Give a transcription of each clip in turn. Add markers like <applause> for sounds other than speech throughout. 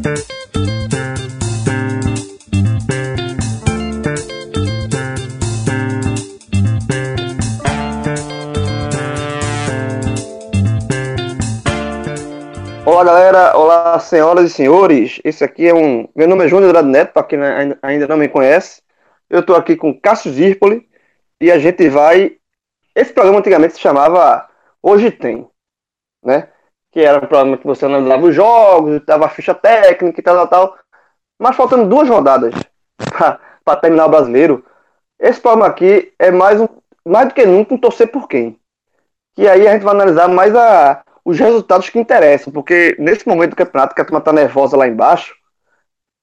Olá galera, olá senhoras e senhores. Esse aqui é um. Meu nome é Júnior Andrade Neto, para quem ainda não me conhece. Eu estou aqui com Cássio Zirpoli e a gente vai. Esse programa antigamente se chamava Hoje Tem, né? Que era um programa que você analisava os jogos, dava ficha técnica e tal, tal, tal. Mas faltando duas rodadas para terminar o brasileiro, esse programa aqui é mais, um, mais do que nunca um torcer por quem. E aí a gente vai analisar mais a, os resultados que interessam, porque nesse momento do campeonato que a turma está nervosa lá embaixo,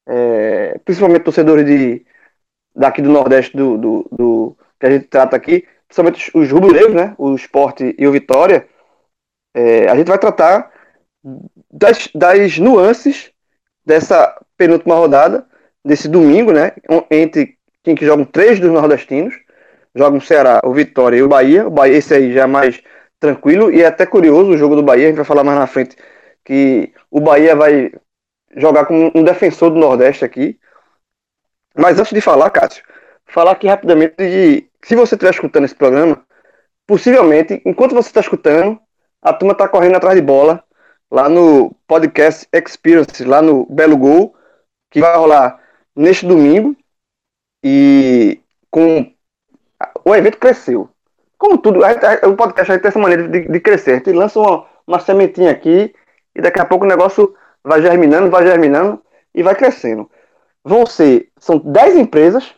é, principalmente torcedores de, daqui do Nordeste do, do, do, que a gente trata aqui, principalmente os rubro-negros, né, o esporte e o Vitória, é, a gente vai tratar das, das nuances dessa penúltima rodada, desse domingo, né, entre quem que jogam três dos nordestinos, jogam o Ceará, o Vitória e o Bahia, o Bahia esse aí já é mais tranquilo e é até curioso o jogo do Bahia, a gente vai falar mais na frente que o Bahia vai jogar com um defensor do Nordeste aqui. Mas antes de falar, Cássio, falar aqui rapidamente de se você estiver escutando esse programa, possivelmente, enquanto você está escutando, a turma está correndo atrás de bola lá no Podcast Experience, lá no Belo Gol, que vai rolar neste domingo. E com o evento cresceu como tudo, o podcast aí tem essa maneira de, de crescer. A gente lança uma, uma sementinha aqui e daqui a pouco o negócio vai germinando, vai germinando e vai crescendo. Vão ser, são 10 empresas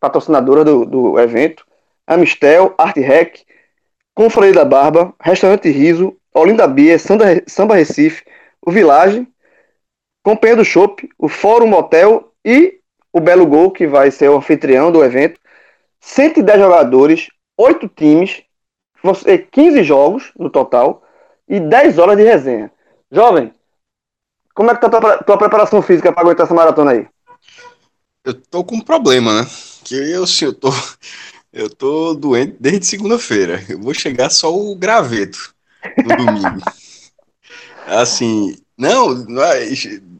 patrocinadoras do, do evento. Amistel, Art Rec, Confraria da Barba, Restaurante Riso, Olinda Bia, Samba, Recife, o Village, Companhia do Chopp, o Fórum Motel e o Belo Gol, que vai ser o anfitrião do evento. 110 jogadores, oito times, 15 jogos no total e 10 horas de resenha. Jovem, como é que tá tua, tua preparação física para aguentar essa maratona aí? Eu tô com um problema, né? Que eu, assim, eu tô, eu tô doente desde segunda-feira. Eu vou chegar só o graveto no domingo. <laughs> assim, não, não é,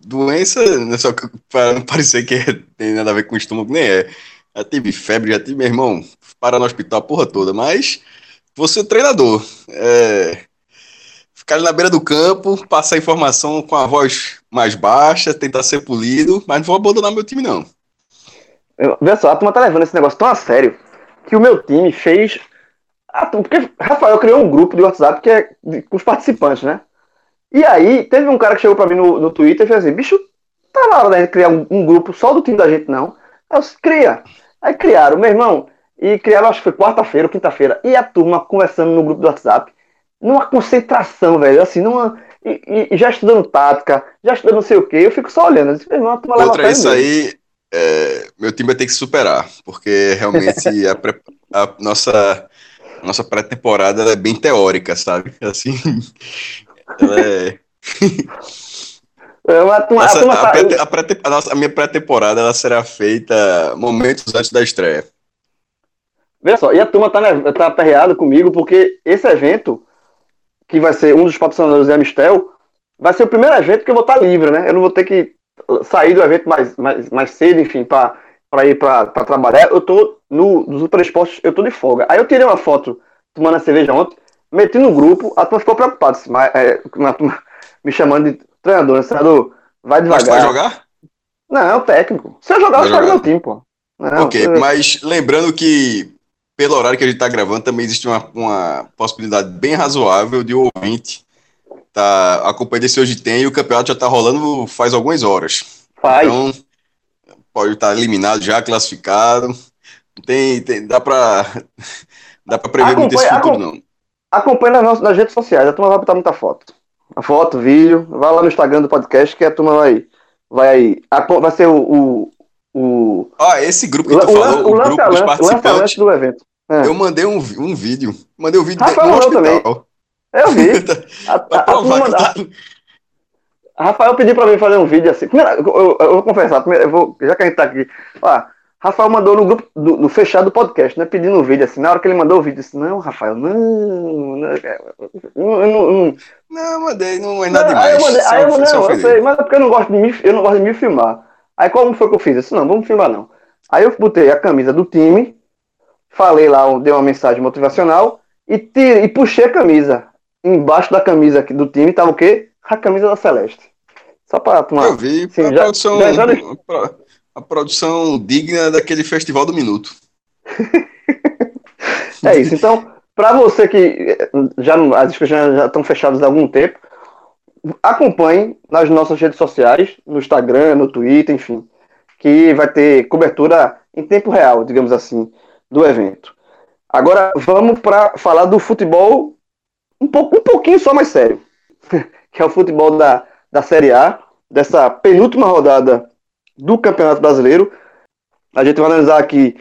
doença, não é só para não parecer que tem nada a ver com o estômago, nem é. Já tive febre, já tive, meu irmão, para no hospital a porra toda, mas você é treinador. É, ficar ali na beira do campo, passar informação com a voz mais baixa, tentar ser polido, mas não vou abandonar meu time, não. Vê só, a turma tá levando esse negócio tão a sério que o meu time fez. Porque Rafael criou um grupo de WhatsApp que é com os participantes, né? E aí, teve um cara que chegou pra mim no, no Twitter e fez assim: bicho, tá na hora da gente criar um, um grupo só do time da gente, não. Aí eu disse, cria. Aí criaram, meu irmão, e criaram, acho que foi quarta-feira ou quinta-feira, e a turma conversando no grupo do WhatsApp, numa concentração, velho, assim, numa. E, e já estudando tática, já estudando não sei o que, eu fico só olhando. Disse, irmão, Contra isso aí, é, meu time vai ter que superar, porque realmente a, pre, a, nossa, nossa pré-temporada é bem teórica, sabe? Assim, ela é. <laughs> a, a, tá... minha pré-temporada ela será feita momentos antes da estreia. Veja só, e a turma tá, né, tá aperreada comigo porque esse evento, que vai ser um dos patrocinadores da Amistel, vai ser o primeiro evento que eu vou estar livre, né? Eu não vou ter que sair do evento mais, mais, mais cedo, enfim, para ir para trabalhar. Eu tô no, no Super Esportes, eu tô de folga. Aí eu tirei uma foto tomando a cerveja ontem, meti no grupo, a turma ficou preocupada, mas, é, <laughs> me chamando de treinador, né? Treinador, vai devagar. Mas vai jogar? Não, é o técnico. Se eu jogar, vai eu jogo meu time, pô. Não, ok, eu... mas lembrando que pelo horário que a gente está gravando, também existe uma, uma possibilidade bem razoável de o ouvinte tá acompanhando esse hoje tem e o campeonato já está rolando faz algumas horas. Faz. Então, pode estar tá eliminado já, classificado. Tem, tem, dá para <laughs> dá para prever muito esse futuro, não. Acompanha nas, nas redes sociais, a turma vai botar muita foto. A foto, vídeo, vai lá no Instagram do podcast que a turma vai, vai, vai ser o, o, o... Ah, esse grupo que tu o, falou, o, o grupo dos participantes. do evento. É. Eu mandei um, um vídeo. Mandei um vídeo Rafael no hospital. Também. Eu vi. <laughs> a, a, a manda... tá... Rafael pediu pra mim fazer um vídeo assim. Primeiro, eu, eu, eu vou confessar, primeiro, eu vou, já que a gente tá aqui. Ó, Rafael mandou no grupo do, no fechado do podcast, né? Pedindo o vídeo assim. Na hora que ele mandou o vídeo, disse: Não, Rafael, não. Não, não, não, não mandei, não é nada demais. Aí eu mandei, aí eu, não, eu sei, mas é porque eu não gosto de me, eu não gosto de me filmar. Aí como foi que eu fiz? Eu disse: Não, vamos filmar não. Aí eu botei a camisa do time, falei lá, dei uma mensagem motivacional e, tirei, e puxei a camisa. Embaixo da camisa do time tava o quê? A camisa da Celeste. Só para tomar. Eu vi, assim, a, já, produção, já, já... a produção digna daquele festival do minuto. <laughs> é isso. Então, para você que já as inscrições já estão fechadas há algum tempo, acompanhe nas nossas redes sociais, no Instagram, no Twitter, enfim, que vai ter cobertura em tempo real, digamos assim, do evento. Agora vamos para falar do futebol um, pouco, um pouquinho só mais sério, <laughs> que é o futebol da, da Série A, dessa penúltima rodada do Campeonato Brasileiro. A gente vai analisar aqui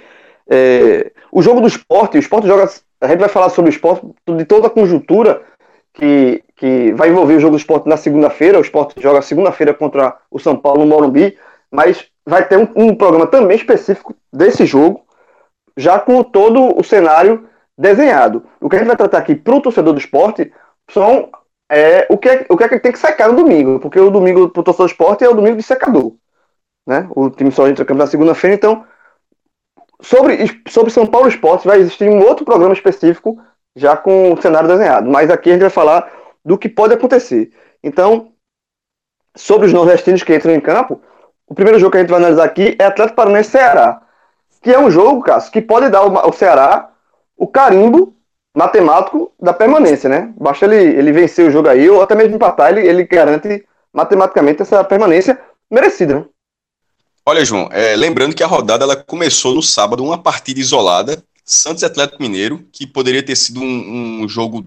é, o jogo do esporte. O esporte joga. A gente vai falar sobre o esporte, de toda a conjuntura que, que vai envolver o jogo do esporte na segunda-feira. O esporte joga segunda-feira contra o São Paulo no Morumbi, mas vai ter um, um programa também específico desse jogo já com todo o cenário desenhado. O que a gente vai tratar aqui para o torcedor do esporte são é, o, que é, o que é que tem que secar no domingo, porque o domingo para o torcedor do esporte é o domingo de secador. Né? O time só entra campo na segunda-feira, então sobre, sobre São Paulo Esporte vai existir um outro programa específico já com o cenário desenhado, mas aqui a gente vai falar do que pode acontecer. Então, sobre os nordestinos que entram em campo, o primeiro jogo que a gente vai analisar aqui é Atlético Paranaense Ceará que é um jogo, Cássio, que pode dar ao Ceará o carimbo matemático da permanência, né? Basta ele, ele vencer o jogo aí, ou até mesmo empatar, ele, ele garante matematicamente essa permanência merecida. Né? Olha, João, é, lembrando que a rodada ela começou no sábado, uma partida isolada, Santos Atlético Mineiro, que poderia ter sido um, um jogo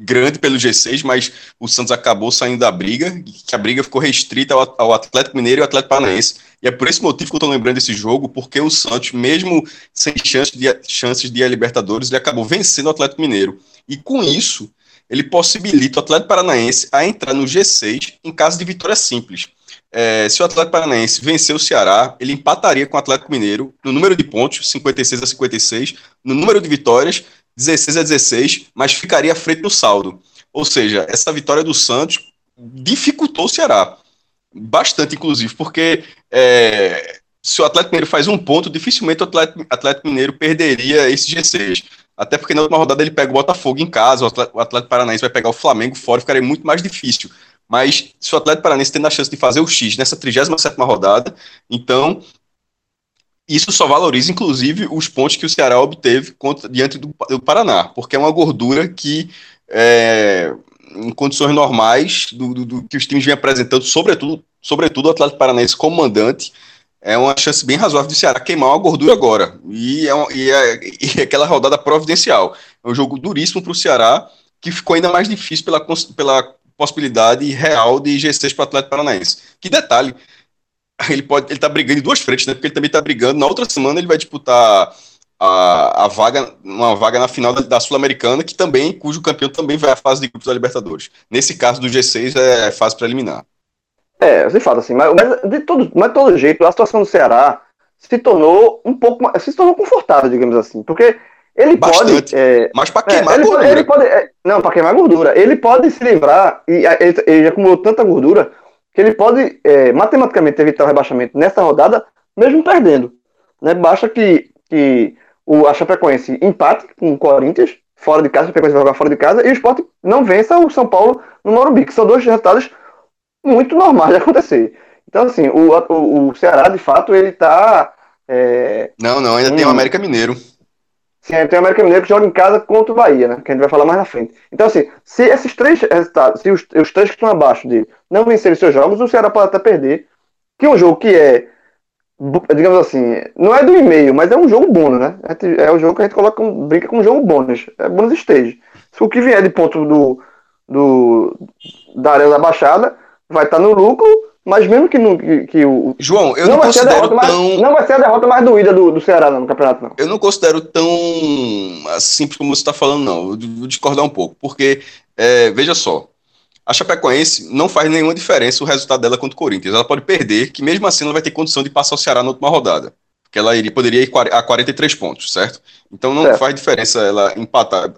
grande pelo G6, mas o Santos acabou saindo da briga, que a briga ficou restrita ao, Atlético Mineiro e ao Atlético Paranaense. E é por esse motivo que eu estou lembrando desse jogo, porque o Santos, mesmo sem chance de, chances de ir a Libertadores, ele acabou vencendo o Atlético Mineiro. E com isso, ele possibilita o Atlético Paranaense a entrar no G6 em caso de vitória simples. É, se o Atlético Paranaense vencer o Ceará, ele empataria com o Atlético Mineiro no número de pontos, 56 a 56, no número de vitórias 16 a 16, mas ficaria à frente no saldo. Ou seja, essa vitória do Santos dificultou o Ceará. Bastante, inclusive, porque é, se o Atlético Mineiro faz um ponto, dificilmente o Atlético, Atlético Mineiro perderia esse G6. Até porque na última rodada ele pega o Botafogo em casa, o Atlético, o Atlético Paranaense vai pegar o Flamengo fora, ficaria muito mais difícil. Mas se o Atlético Paranaense tem a chance de fazer o X nessa 37 rodada, então isso só valoriza, inclusive, os pontos que o Ceará obteve contra, diante do, do Paraná, porque é uma gordura que, é, em condições normais, do, do, do, que os times vêm apresentando, sobretudo, sobretudo o Atlético Paranaense como mandante, é uma chance bem razoável do Ceará queimar uma gordura agora. E é, e é, <laughs> e é aquela rodada providencial. É um jogo duríssimo para o Ceará, que ficou ainda mais difícil pela, pela possibilidade real de G6 para o Atlético Paranaense. Que detalhe, <laughs> ele pode ele tá brigando em duas frentes, né? Porque ele também está brigando. Na outra semana ele vai disputar a, a vaga, uma vaga na final da, da Sul-Americana, que também, cujo campeão também vai à fase de grupos da Libertadores. Nesse caso do G6 é fase preliminar. É, de fato, assim, mas, mas de todo, mas de todo jeito, a situação do Ceará se tornou um pouco se tornou confortável, digamos assim, porque ele Bastante, pode. É, mas para queimar é, ele gordura. Ele pode, é, não, para queimar gordura. Ele pode se livrar, e ele, ele já acumulou tanta gordura, ele pode é, matematicamente evitar o rebaixamento nessa rodada, mesmo perdendo. Né? Basta que, que o, a Chapecoense empate com o Corinthians, fora de casa, a Chapecoense vai jogar fora de casa, e o Sport não vença o São Paulo no Morumbi, que são dois resultados muito normais de acontecer. Então, assim, o, o, o Ceará, de fato, ele está. É, não, não, ainda tem o América Mineiro. Sim, tem o América Mineiro que joga em casa contra o Bahia, né? Que a gente vai falar mais na frente. Então, assim, se esses três resultados, se os, os três que estão abaixo dele não vencerem seus jogos, o Ceará pode até perder. Que é um jogo que é, digamos assim, não é do e-mail, mas é um jogo bônus, né? É, é o jogo que a gente coloca, brinca com um jogo bônus. É bônus stage. Se o que vier de ponto do, do da área da Baixada vai estar no lucro mas mesmo que, no, que, que o. João, eu não, não considero tão. Mais, não vai ser a derrota mais doída do, do Ceará não, no campeonato, não. Eu não considero tão simples como você está falando, não. Eu vou discordar um pouco. Porque, é, veja só, a Chapecoense não faz nenhuma diferença o resultado dela contra o Corinthians. Ela pode perder, que mesmo assim ela vai ter condição de passar o Ceará na última rodada. porque ela iria, poderia ir a 43 pontos, certo? Então não faz diferença ela empatar.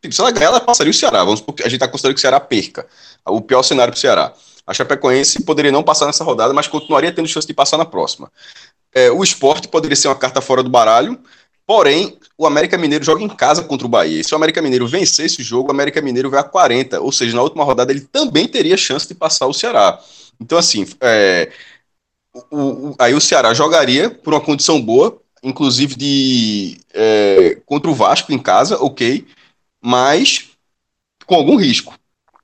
Tipo, se ela ganhar, ela passaria o Ceará. Vamos porque a gente está considerando que o Ceará perca. O pior cenário para o Ceará. A Chapecoense poderia não passar nessa rodada, mas continuaria tendo chance de passar na próxima. É, o esporte poderia ser uma carta fora do baralho, porém, o América Mineiro joga em casa contra o Bahia. E se o América Mineiro vencer esse jogo, o América Mineiro vai a 40. Ou seja, na última rodada ele também teria chance de passar o Ceará. Então, assim, é, o, o, aí o Ceará jogaria por uma condição boa, inclusive de é, contra o Vasco em casa, ok, mas com algum risco.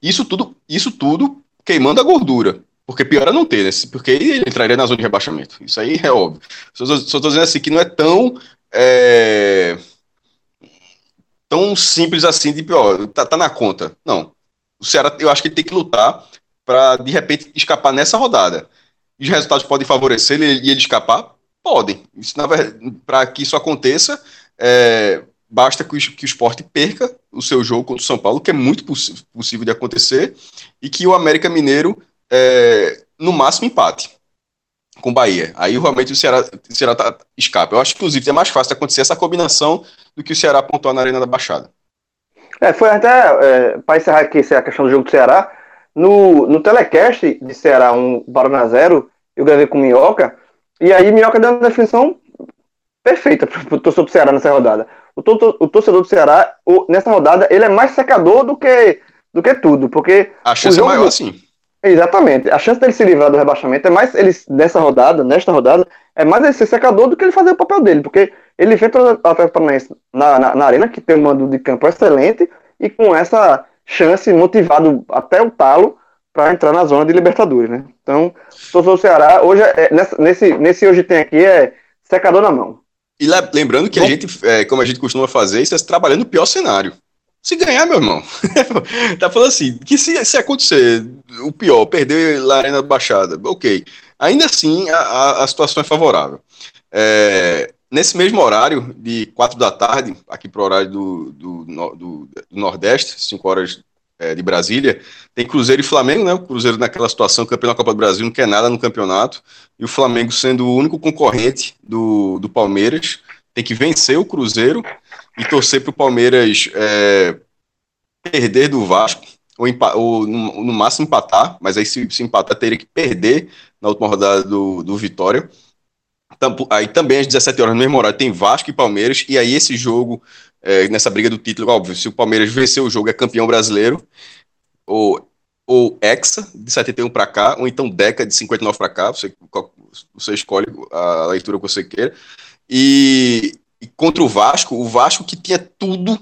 Isso tudo, isso tudo queimando a gordura. Porque pior é não ter, né? Porque ele entraria na zona de rebaixamento. Isso aí é óbvio. Só estou dizendo assim que não é tão. É, tão simples assim de pior. Tá, tá na conta. Não. O Ceará, eu acho que ele tem que lutar para de repente escapar nessa rodada. Os resultados podem favorecer ele e ele escapar? Podem. Para que isso aconteça, é, basta que o, que o esporte perca o seu jogo contra o São Paulo, que é muito poss possível de acontecer, e que o América Mineiro, é, no máximo, empate com o Bahia. Aí realmente o Ceará, o Ceará tá, escapa. Eu acho que, inclusive, é mais fácil acontecer essa combinação do que o Ceará pontuar na Arena da Baixada. É, foi até, é, para encerrar aqui a questão do jogo do Ceará, no, no telecast de Ceará 1, Paraná 0, eu gravei com Minhoca, e aí Minhoca deu uma definição perfeita para o torcedor do Ceará nessa rodada. O, to, o torcedor do Ceará, o, nessa rodada, ele é mais secador do que, do que tudo, porque... A chance é maior, sim. Exatamente. A chance dele se livrar do rebaixamento é mais ele nessa rodada, nesta rodada, é mais ele ser secador do que ele fazer o papel dele, porque ele enfrenta o Atlético Paranaense na, na, na, arena, que tem um mando de campo excelente, e com essa chance, motivado até o talo, para entrar na zona de Libertadores, né? Então, sou do Ceará, hoje, é, nesse, nesse hoje tem aqui, é secador na mão. E lembrando que Bom, a gente, é, como a gente costuma fazer, isso é trabalhando no pior cenário. Se ganhar, meu irmão, <laughs> tá falando assim, que se, se acontecer o pior, perder lá na Baixada, ok. Ainda assim, a, a situação é favorável. É, nesse mesmo horário, de 4 da tarde, aqui para o horário do, do, do, do, Nordeste, 5 horas é, de Brasília, tem Cruzeiro e Flamengo, né? O Cruzeiro naquela situação, campeão da Copa do Brasil, não quer nada no campeonato, e o Flamengo sendo o único concorrente do, do Palmeiras, tem que vencer o Cruzeiro e torcer para o Palmeiras é, perder do Vasco, ou, ou no, no, máximo empatar, mas aí se, se empatar teria que perder na última rodada do, do Vitória. Aí também às 17 horas no mesmo horário tem Vasco e Palmeiras, e aí esse jogo, é, nessa briga do título, óbvio, se o Palmeiras vencer o jogo é campeão brasileiro, ou, ou Hexa, de 71 para cá, ou então Deca, de 59 para cá, você, você escolhe a leitura que você queira, e, e contra o Vasco, o Vasco que tinha tudo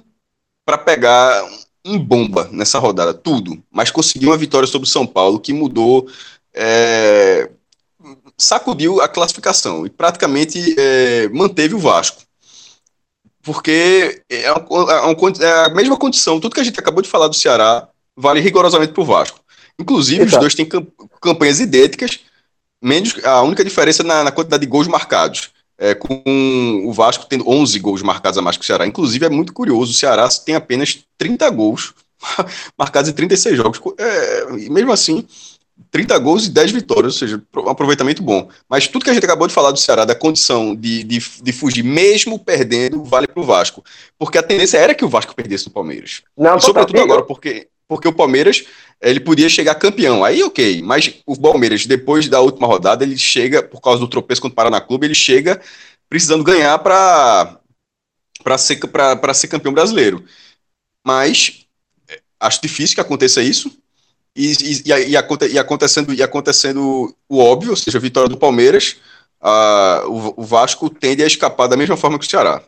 para pegar em bomba nessa rodada, tudo, mas conseguiu uma vitória sobre o São Paulo que mudou é, sacudiu a classificação e praticamente é, manteve o Vasco. Porque é, uma, é, uma, é, a mesma condição, tudo que a gente acabou de falar do Ceará vale rigorosamente para o Vasco. Inclusive, Exato. os dois têm campanhas idênticas, menos a única diferença na, na quantidade de gols marcados. É, com o Vasco tendo 11 gols marcados a mais que o Ceará. Inclusive, é muito curioso, o Ceará tem apenas 30 gols <laughs> marcados em 36 jogos. É, e mesmo assim, 30 gols e 10 vitórias, ou seja, um aproveitamento bom. Mas tudo que a gente acabou de falar do Ceará, da condição de, de, de fugir, mesmo perdendo, vale para o Vasco. Porque a tendência era que o Vasco perdesse no Palmeiras. Não, e sobretudo agora, porque, porque o Palmeiras ele podia chegar campeão. Aí, ok. Mas o Palmeiras, depois da última rodada, ele chega, por causa do tropeço contra o Paraná Clube, ele chega precisando ganhar para ser, ser campeão brasileiro. Mas é, acho difícil que aconteça isso e, e, e, e, acontecendo, e acontecendo o óbvio, ou seja, a vitória do Palmeiras, uh, o, o, Vasco tende a escapar da mesma forma que o Ceará.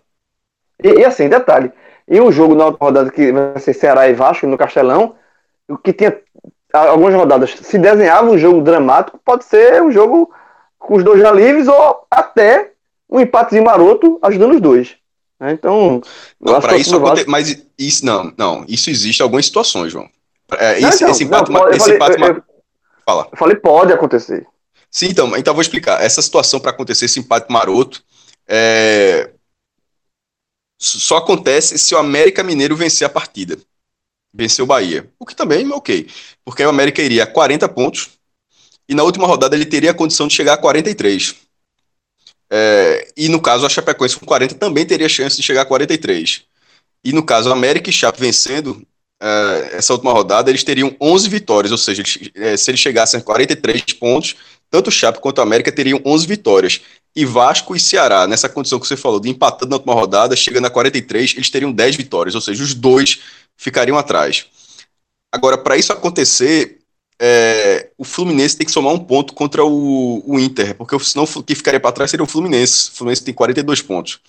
E, assim, detalhe, e o jogo na rodada que vai ser Ceará e Vasco no Castelão, o que tinha algumas rodadas se desenhava um jogo dramático, pode ser um jogo com os dois já livres ou até um empatezinho maroto ajudando os dois. Né? Então, para isso Vasco... mas isso não, não, isso existe em algumas situações, João. É, esse, não, esse empate, não, esse falei, empate eu, eu, fala. Eu falei, pode acontecer. Sim, então, então vou explicar. Essa situação para acontecer esse empate maroto é, só acontece se o América Mineiro vencer a partida. Vencer o Bahia. O que também é ok. Porque o América iria a 40 pontos e na última rodada ele teria a condição de chegar a 43. É, e no caso, a Chapecoense com 40 também teria chance de chegar a 43. E no caso, América e Chape vencendo uh, essa última rodada, eles teriam 11 vitórias, ou seja, eles, uh, se eles chegassem a 43 pontos, tanto o Chape quanto a América teriam 11 vitórias. E Vasco e Ceará, nessa condição que você falou, de empatando na última rodada, chegando a 43, eles teriam 10 vitórias, ou seja, os dois ficariam atrás. Agora, para isso acontecer, é, o Fluminense tem que somar um ponto contra o, o Inter, porque senão o que ficaria para trás seria o Fluminense. O Fluminense tem 42 pontos.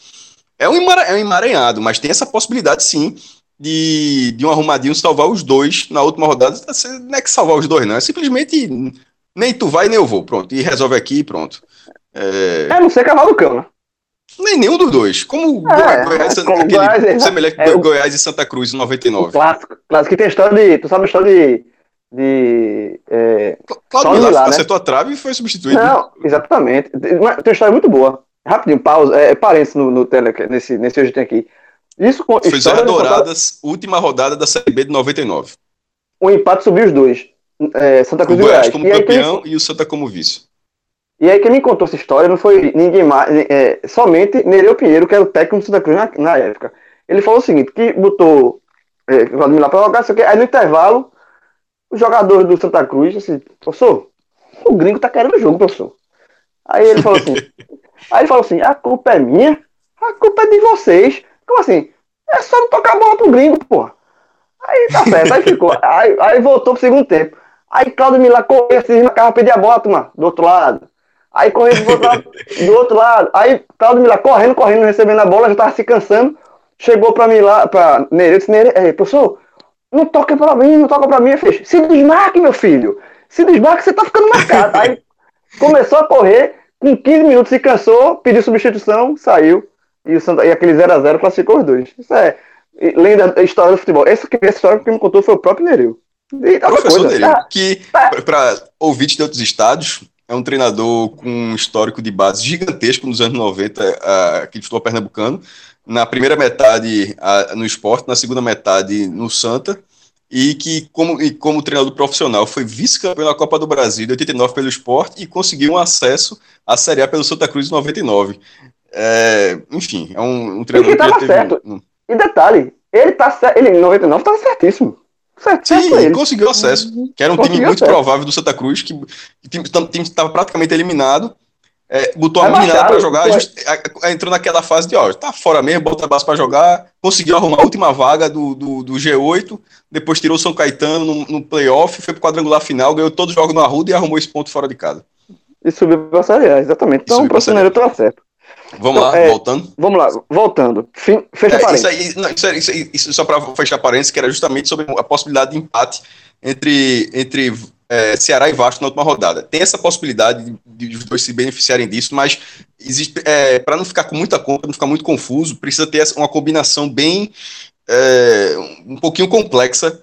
É é um emaranhado, mas tem essa possibilidade sim de, de um arrumadinho salvar os dois na última rodada. Não é que salvar os dois, não. É simplesmente nem tu vai, nem eu vou. Pronto. E resolve aqui e pronto. É, é não ser cavalo cão, né? Nem nenhum dos dois. Como é, Goiás, como aquele, Goiás, é, semelhante é, Goiás e Santa Cruz em 99. Clássico, clássico. Que tem história de. Tu sabe a história de. de é, Cláudio Milá né? acertou a trave e foi substituído. Não, exatamente. Tem uma história muito boa. Rapidinho, pausa. É, parênteses no, no tele, nesse, nesse hoje tem aqui. Isso com. Zé Douradas, última rodada da Série B de 99. O empate subiu os dois. É, Santa Cruz o e Goiás. como e campeão e o Santa como vice. E aí quem me contou essa história não foi ninguém mais, é, somente Nereu Pinheiro, que era o técnico do Santa Cruz na, na época. Ele falou o seguinte, que botou é, lá para jogar, aí no intervalo, os jogadores do Santa Cruz, assim, professor, o gringo tá querendo o jogo, professor. Aí ele falou assim, <laughs> aí ele falou assim, a culpa é minha, a culpa é de vocês. Como assim? É só não tocar a bola pro gringo, porra. Aí tá certo, aí ficou. <laughs> Aí, aí voltou pro segundo tempo. Aí Claudio Milá correu assim na cara, pedir a bola, turma, do outro lado. Aí correu do outro lado, do outro lado. Aí Claudio Milá correndo, correndo, recebendo a bola, já tava se cansando. Chegou pra Milá, pra Nereiro, disse, Nereiro, é, professor, não toca pra mim, não toca pra mim. Fez, se desmarque, meu filho. Se desmarque, você tá ficando marcado. Aí <laughs> começou a correr, com 15 minutos se cansou, pediu substituição, saiu. E, o Santa, e aquele 0x0 classificou os dois. Isso é lenda da história do futebol. Essa, essa história que me contou foi o próprio Nereu. Professor coisa, Nereu, tá, que, tá. para ouvintes de outros estados, é um treinador com um histórico de base gigantesco nos anos 90 aqui de futebol pernambucano. Na primeira metade no esporte, na segunda metade no Santa, e que, como, e como treinador profissional, foi vice-campeão da Copa do Brasil de 89 pelo esporte e conseguiu um acesso à Série A pelo Santa Cruz em 99. É, enfim, é um, um treinador que tava certo. Um... E detalhe, ele tá certo, ele em 99 estava certíssimo. Sim, ele. conseguiu acesso. Que era um conseguiu time muito acesso. provável do Santa Cruz, que o time estava praticamente eliminado. É, botou a meninada para jogar, just, entrou naquela fase de, ó, tá fora mesmo, bota a base para jogar, conseguiu arrumar a última vaga do, do, do G8, depois tirou o São Caetano no, no playoff, foi pro quadrangular final, ganhou todos os jogos no Arruda e arrumou esse ponto fora de casa. E subiu para a Série A, exatamente. Então o profissional estava certo. Vamos então, lá, é, voltando. Vamos lá, voltando. Fim, fecha é, parênteses. Isso, aí, não, isso, aí, isso, aí, isso só para fechar parênteses, que era justamente sobre a possibilidade de empate entre, entre é, Ceará e Vasco na última rodada. Tem essa possibilidade de, de os dois se beneficiarem disso, mas existe é, para não ficar com muita conta, não ficar muito confuso, precisa ter uma combinação bem é, um pouquinho complexa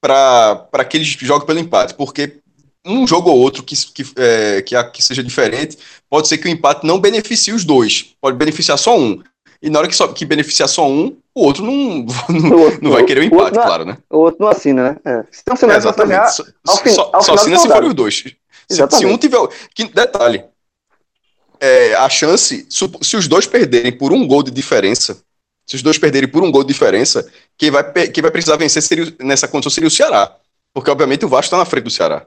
para que eles joguem pelo empate, porque um jogo ou outro que, que, é, que, que, seja diferente, pode ser que o empate não beneficie os dois, pode beneficiar só um. E na hora que, só, que beneficiar só um, o outro não, <laughs> não, outro, não vai querer o empate, o claro, né? O outro não assina, né? É. Se é, exatamente. Só, fim, só, só assina se for os dois. Se, se, um tiver. Que, detalhe. É, a chance, se os dois perderem por um gol de diferença, se os dois perderem por um gol de diferença, quem vai, quem vai precisar vencer seria, nessa condição seria o Ceará. Porque, obviamente, o Vasco está na frente do Ceará.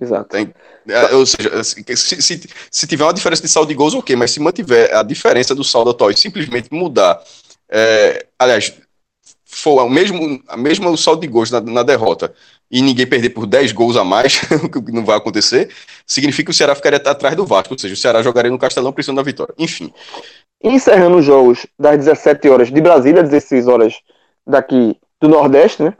Exato. Tem, é, ou seja, assim, se, se, se, tiver uma diferença de saldo de gols, ok, mas se mantiver a diferença do saldo atual e simplesmente mudar, é, aliás, for o mesmo, a mesma saldo de gols na, na, derrota e ninguém perder por 10 gols a mais, <laughs> o que não vai acontecer, significa que o Ceará ficaria atrás do Vasco, ou seja, o Ceará jogaria no Castelão precisando da vitória. Enfim. Encerrando os jogos das 17 horas de Brasília, 16 horas daqui do Nordeste, né?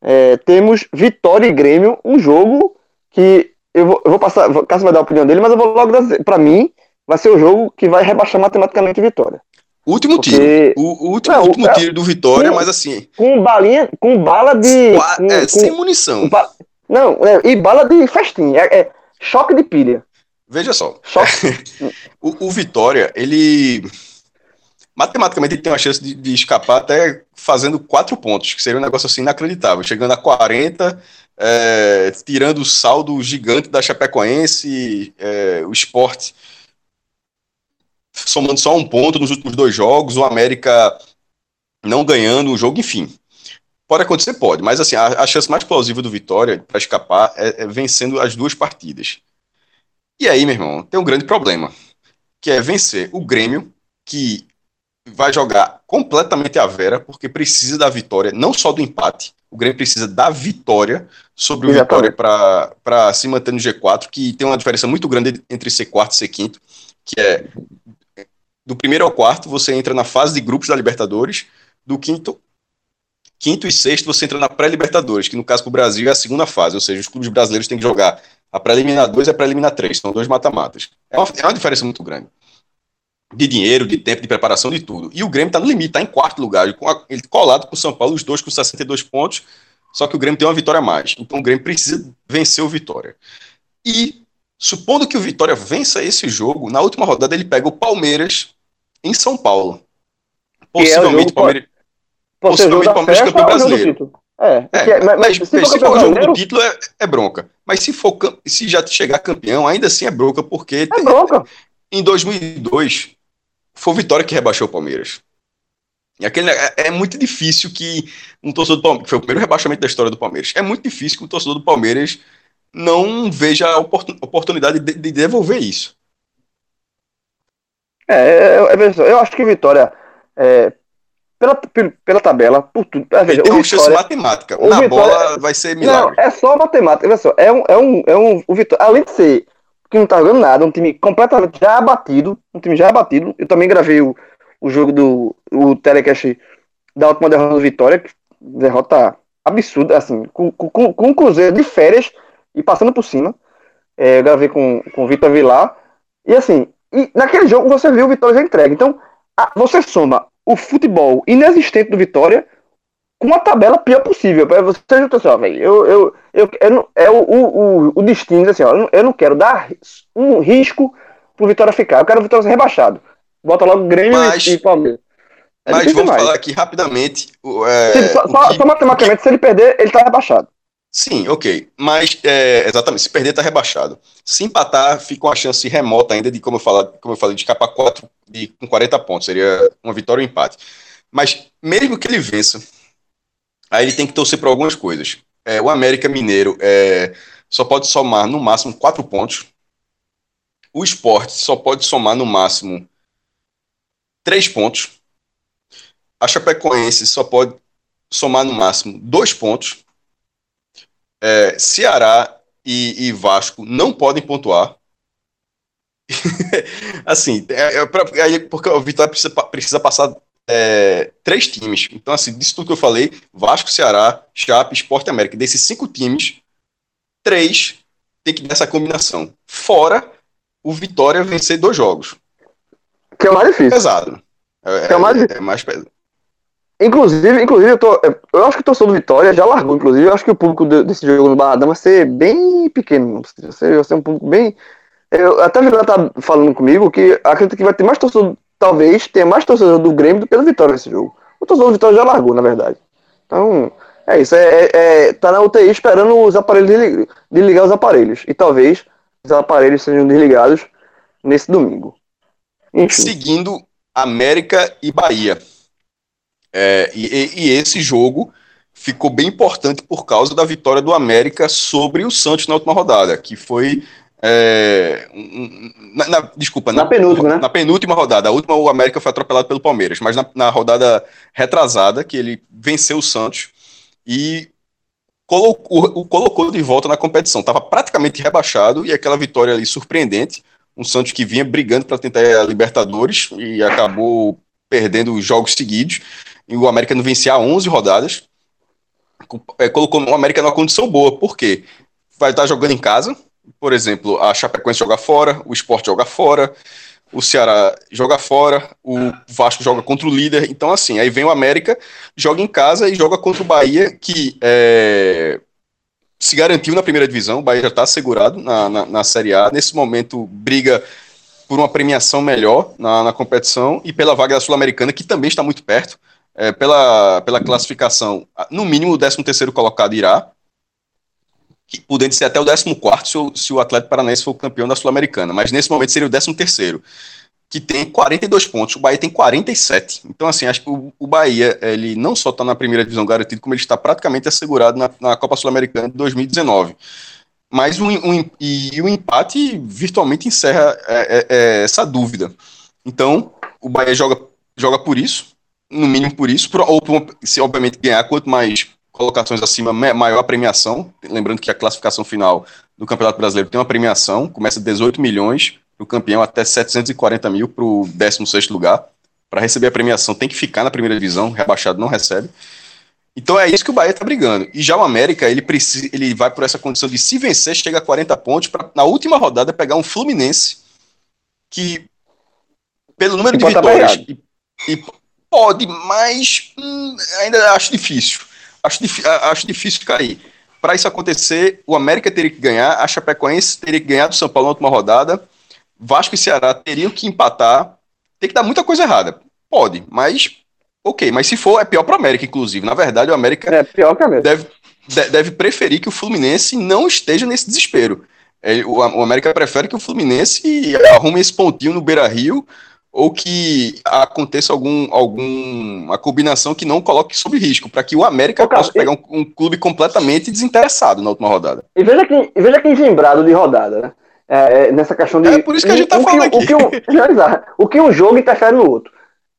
É, temos Vitória e Grêmio, um jogo que eu vou, eu vou passar, Cássio vai dar a opinião dele, mas eu vou logo dizer, para mim, vai ser o jogo que vai rebaixar matematicamente a Vitória. Último Porque... tiro. O, o último, não, último é, tiro do Vitória, com, mas assim. Com balinha, com bala de. Com, é, com, sem munição. Ba... Não, é, e bala de festinha. É, é, choque de pilha. Veja só. <laughs> o, o, Vitória, ele. Matematicamente ele tem uma chance de, de, escapar até fazendo quatro pontos, que seria um negócio assim inacreditável. Chegando a 40, é, tirando o saldo gigante da Chapecoense, é, o esporte somando só um ponto nos últimos dois jogos, o América não ganhando o jogo, enfim. Pode acontecer? Pode, mas assim, a, a chance mais plausível do Vitória para escapar é, é, vencendo as duas partidas. E aí, meu irmão, tem um grande problema, que é vencer o Grêmio, que vai jogar completamente a vera, porque precisa da vitória, não só do empate, o Grêmio precisa da vitória sobre o Exatamente. Vitória para se manter no G4, que tem uma diferença muito grande entre ser quarto e ser quinto, que é do primeiro ao quarto você entra na fase de grupos da Libertadores, do quinto quinto e sexto você entra na pré-Libertadores, que no caso para o Brasil é a segunda fase, ou seja, os clubes brasileiros têm que jogar a pré-eliminar 2 e a pré-eliminar 3, são dois mata-matas. É é uma diferença muito grande. De dinheiro, de tempo, de preparação, de tudo. E o Grêmio está no limite, está em quarto lugar, ele colado com o São Paulo, os dois com 62 pontos, só que o Grêmio tem uma vitória a mais. Então o Grêmio precisa vencer o Vitória. E, supondo que o Vitória vença esse jogo, na última rodada ele pega o Palmeiras em São Paulo. Possivelmente o Palmeiras. Possivelmente o Palmeiras campeão brasileiro. É, é, é mas, mas, se, se for o jogo do título é, é, bronca. Mas se for se já chegar campeão, ainda assim é bronca, porque é bronca. em 2002 foi o Vitória que rebaixou o Palmeiras. E aquele, é, é, muito difícil que um torcedor do Palmeiras, que foi o primeiro rebaixamento da história do Palmeiras, é muito difícil que um torcedor do Palmeiras não veja a oportunidade de, de devolver isso. É, eu, eu acho que Vitória, é, pela, pela tabela, por tudo. É, veja, tem uma chance matemática. Na Vitória, bola vai ser milagre. Não, é só matemática. Veja só, é um, é um, é um, o Vitória, além de ser que não tá jogando nada, um time completamente já abatido, um time já abatido. Eu também gravei o, o jogo do o telecast da última derrota do Vitória, derrota absurda, assim, com, com, com o Cruzeiro de férias e passando por cima. É, eu gravei com, com o Vitor Vilar. E assim, e naquele jogo você viu o Vitória já entregue. Então, a, você soma o futebol inexistente do Vitória com a tabela pior possível. Para você juntar assim, ó, velho, eu, eu, eu, eu, é o, o, o destino, assim, ó, eu não quero dar um risco pro Vitória ficar. Eu quero o Vitória ser rebaixado. Bota logo Grêmio mas, e Palmeiras. É mas vamos falar aqui rapidamente. É, Sim, só, só, que, só, matematicamente, se ele perder, ele tá rebaixado. Sim, ok. Mas, é, exatamente, se perder, tá rebaixado. Se empatar, fica uma chance remota ainda de, como eu, falo, como eu falei, de escapar 4 de, com 40 pontos. Seria uma vitória ou um empate. Mas, mesmo que ele vença, aí ele tem que torcer por algumas coisas. É, o América Mineiro é, só pode somar no máximo 4 pontos. O esporte só pode somar no máximo 3 pontos. A Chapecoense só pode somar no máximo 2 pontos é, Ceará e, e, Vasco não podem pontuar. <laughs> assim, é, é pra, porque o Vitória precisa, precisa passar é, três times. Então, assim, disso tudo que eu falei, Vasco, Ceará, Chape, Esporte América, desses cinco times, três tem que dar essa combinação. Fora o Vitória vencer dois jogos. Que é mais difícil. Pesado. É, é, mais, é mais pesado. Inclusive, inclusive eu, tô, eu acho que o torcedor do Vitória já largou, inclusive. Eu acho que o público desse jogo no Barradão vai ser bem pequeno. Vai ser, vai ser um público bem. Eu, até a Vilana tá falando comigo que acredito que vai ter mais torcedor, talvez tenha mais torcedor do Grêmio do que do Vitória nesse jogo. O torcedor do Vitória já largou, na verdade. Então, é isso. É, é, é tá na UTI esperando os aparelhos de, de ligar os aparelhos. E talvez os aparelhos sejam desligados nesse domingo. Enfim. Seguindo América e Bahia. É, e, e, esse jogo ficou bem importante por causa da vitória do América sobre o Santos na última rodada, que foi. É, na, na, desculpa, na, na, penúltima, né? na penúltima rodada. A última, o América foi atropelado pelo Palmeiras, mas na, na rodada retrasada, que ele venceu o Santos e colocou, o colocou de volta na competição. Estava praticamente rebaixado e aquela vitória ali surpreendente. Um Santos que vinha brigando para tentar a Libertadores e acabou perdendo jogos seguidos e o América não vencia há 11 rodadas. É, colocou o América numa condição boa, porque vai estar jogando em casa, por exemplo, a Chapecoense joga fora, o Sport joga fora, o Ceará joga fora, o Vasco joga contra o líder, então assim, aí vem o América, joga em casa e joga contra o Bahia, que é, se garantiu na primeira divisão, o Bahia já está assegurado na, na, na Série A, nesse momento briga por uma premiação melhor na, na competição e pela vaga da Sul-Americana, que também está muito perto. É, pela, pela classificação, no mínimo o 13º colocado irá, que, podendo ser até o 14º se, o, se o Atlético Paranaense for campeão da Sul-Americana, mas nesse momento seria o 13º. que tem 42 pontos, o Bahia tem 47. Então, assim, acho que o, o Bahia, ele não só está na primeira divisão garantido, como ele está praticamente assegurado na, na Copa Sul-Americana de 2019. Mas um, um, e o empate virtualmente encerra é, é, é, essa dúvida. Então, o Bahia joga, joga por isso, no mínimo por isso, ou se obviamente ganhar, quanto mais colocações acima, maior a premiação. Lembrando que a classificação final do Campeonato Brasileiro tem uma premiação, começa 18 milhões para o campeão, até 740 mil para o 16 lugar. Para receber a premiação, tem que ficar na primeira divisão, rebaixado não recebe. Então é isso que o Bahia está brigando. E já o América, ele, precisa, ele vai por essa condição de se vencer, chega a 40 pontos, para na última rodada pegar um Fluminense que, pelo número que de vitórias, e, e, pode, mas hum, ainda acho difícil. Acho, acho difícil cair. Para isso acontecer, o América teria que ganhar, a Chapecoense teria que ganhar do São Paulo na última rodada, Vasco e Ceará teriam que empatar, tem que dar muita coisa errada. Pode, mas ok. Mas se for, é pior para o América, inclusive. Na verdade, o América é pior que deve, deve preferir que o Fluminense não esteja nesse desespero. É, o, o América prefere que o Fluminense arrume esse pontinho no Beira Rio ou que aconteça algum, alguma combinação que não coloque sob risco, para que o América cara, possa pegar um, um, clube completamente desinteressado na última rodada. E veja quem, veja quem lembrado de rodada, né? É, é, nessa questão de. É por isso que a gente tá falando que, aqui. O que, um, <laughs> o que um jogo interfere no outro.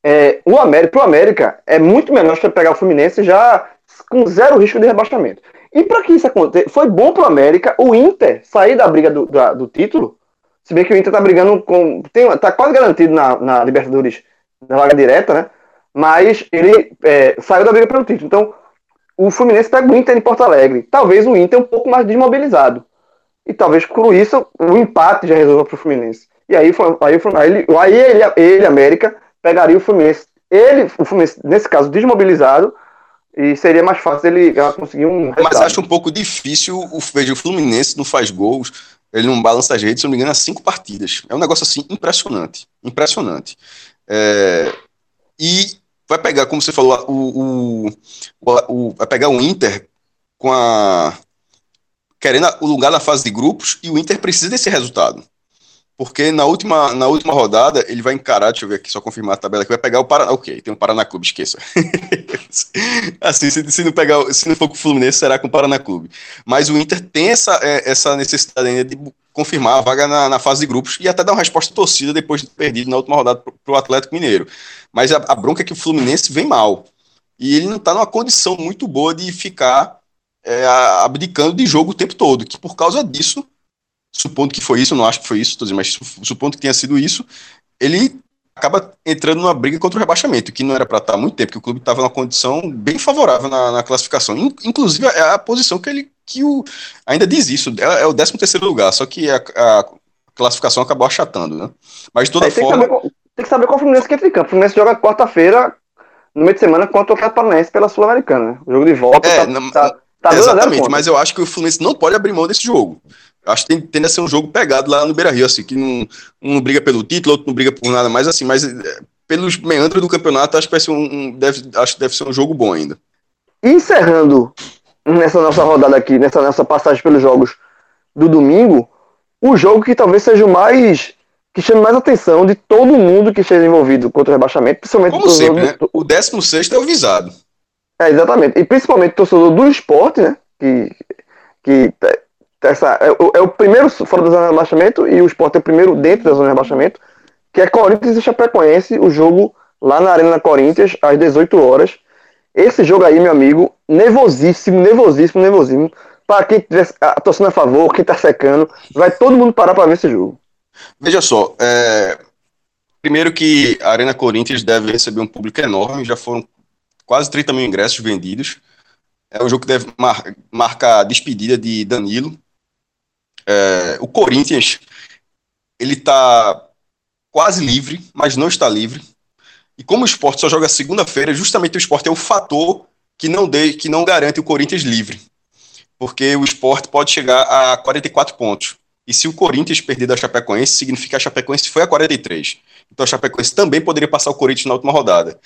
É, o América, pro América é muito menor que pegar o Fluminense já com zero risco de rebaixamento. E para que isso aconteça, foi bom pro América o Inter sair da briga do, do, do título se bem que o Inter tá brigando com. Tem, tá quase garantido na, na Libertadores na vaga direta, né? Mas ele é, saiu da briga pelo título. Então, o Fluminense pega o Inter em Porto Alegre. Talvez o Inter um pouco mais desmobilizado. E talvez por isso o empate já resolva para o Fluminense. E aí, aí, aí, aí ele, ele, América, pegaria o Fluminense. Ele, o Fluminense, nesse caso, desmobilizado, e seria mais fácil ele conseguir um. Resultado. Mas acho um pouco difícil o, veja, o Fluminense não faz gols ele não balança as redes, se não me engano, há cinco partidas. É um negócio assim impressionante. Impressionante. É, e vai pegar, como você falou, o, o, o, vai pegar o Inter com a. querendo o lugar na fase de grupos, e o Inter precisa desse resultado. Porque na última, na última rodada ele vai encarar, deixa eu ver aqui, só confirmar a tabela, que vai pegar o Paraná. Ok, tem o Paraná Clube, esqueça. <laughs> assim, se, se, não pegar, se não for com o Fluminense, será com o Paraná Clube. Mas o Inter tem essa, é, essa necessidade ainda de confirmar a vaga na, na, fase de grupos e até dar uma resposta torcida depois de perdido na última rodada para o Atlético Mineiro. Mas a, a, bronca é que o Fluminense vem mal. E ele não está numa condição muito boa de ficar é, abdicando de jogo o tempo todo, que por causa disso supondo que foi isso, não acho que foi isso, dizendo, mas supondo que tenha sido isso, ele acaba entrando numa briga contra o rebaixamento, que não era para estar há muito tempo, que o clube estava numa condição bem favorável na, na, classificação. Inclusive, é a posição que ele que o, ainda diz isso, é, é o 13 terceiro lugar, só que a, a, classificação acabou achatando, né? Mas de toda é, tem forma... Que saber, tem que saber qual o Fluminense que entra em campo. O Fluminense joga quarta-feira, no meio de semana, contra o Atlético Paranaense pela Sul-Americana, né? O jogo de volta é, tá, não, tá, tá Exatamente, mas eu acho que o Fluminense não pode abrir mão desse jogo. Acho que tem, tende a ser um jogo pegado lá no Beira Rio, assim, que não, um não briga pelo título, outro não briga por nada mais, assim, mas é, pelos meandros do campeonato, acho que vai ser um, um, deve, acho que deve ser um jogo bom ainda. Encerrando nessa nossa rodada aqui, nessa nossa passagem pelos jogos do domingo, o jogo que talvez seja o mais que chame mais atenção de todo mundo que esteja envolvido contra o rebaixamento, principalmente Como sempre, né? O 16 é o visado. É, exatamente. E principalmente o torcedor do esporte, né? Que, que essa, é, é, o primeiro fora da zona de rebaixamento e o Sport é o primeiro dentro da zona de rebaixamento, que é Corinthians e Chapecoense, o jogo lá na Arena Corinthians, às 18 horas. Esse jogo aí, meu amigo, nervosíssimo, nervosíssimo, nervosíssimo. Para quem tiver a torcendo a favor, quem tá secando, vai todo mundo parar para ver esse jogo. Veja só, é... primeiro que a Arena Corinthians deve receber um público enorme, já foram quase 30 mil ingressos vendidos. É um jogo que deve mar... marcar a despedida de Danilo, é, o Corinthians, ele está quase livre, mas não está livre. E como o esporte só joga segunda-feira, justamente o esporte é o fator que não, dê, que não garante o Corinthians livre. Porque o esporte pode chegar a 44 pontos. E se o Corinthians perder da Chapecoense, significa que a Chapecoense foi a 43. Então a Chapecoense também poderia passar o Corinthians na última rodada.